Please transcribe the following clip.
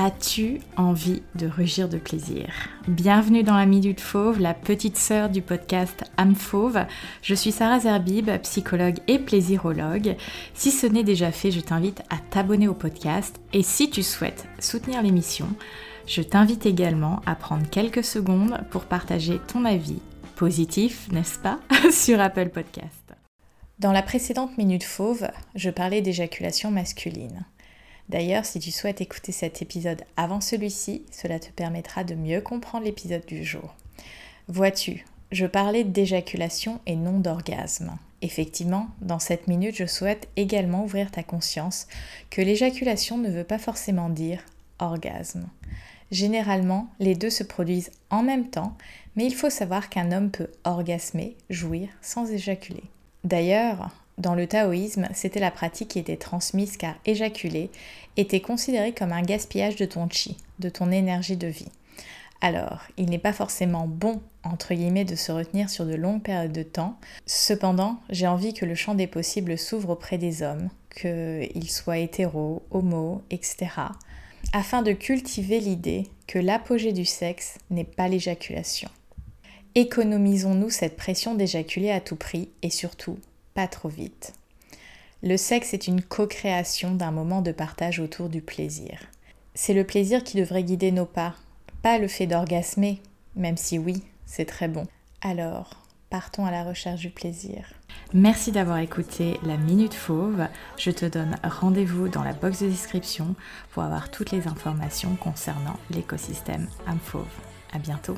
As-tu envie de rugir de plaisir? Bienvenue dans la Minute Fauve, la petite sœur du podcast Âme Fauve. Je suis Sarah Zerbib, psychologue et plaisirologue. Si ce n'est déjà fait, je t'invite à t'abonner au podcast et si tu souhaites soutenir l'émission, je t'invite également à prendre quelques secondes pour partager ton avis positif, n'est-ce pas, sur Apple Podcast. Dans la précédente Minute Fauve, je parlais d'éjaculation masculine. D'ailleurs, si tu souhaites écouter cet épisode avant celui-ci, cela te permettra de mieux comprendre l'épisode du jour. Vois-tu, je parlais d'éjaculation et non d'orgasme. Effectivement, dans cette minute, je souhaite également ouvrir ta conscience que l'éjaculation ne veut pas forcément dire orgasme. Généralement, les deux se produisent en même temps, mais il faut savoir qu'un homme peut orgasmer, jouir, sans éjaculer. D'ailleurs, dans le taoïsme, c'était la pratique qui était transmise car éjaculer était considéré comme un gaspillage de ton chi, de ton énergie de vie. Alors, il n'est pas forcément bon, entre guillemets, de se retenir sur de longues périodes de temps. Cependant, j'ai envie que le champ des possibles s'ouvre auprès des hommes, qu'ils soient hétéros, homo, etc., afin de cultiver l'idée que l'apogée du sexe n'est pas l'éjaculation. Économisons-nous cette pression d'éjaculer à tout prix et surtout trop vite. Le sexe est une co-création d'un moment de partage autour du plaisir. C'est le plaisir qui devrait guider nos pas, pas le fait d'orgasmer, même si oui, c'est très bon. Alors, partons à la recherche du plaisir. Merci d'avoir écouté la Minute Fauve. Je te donne rendez-vous dans la box de description pour avoir toutes les informations concernant l'écosystème âme fauve. À bientôt.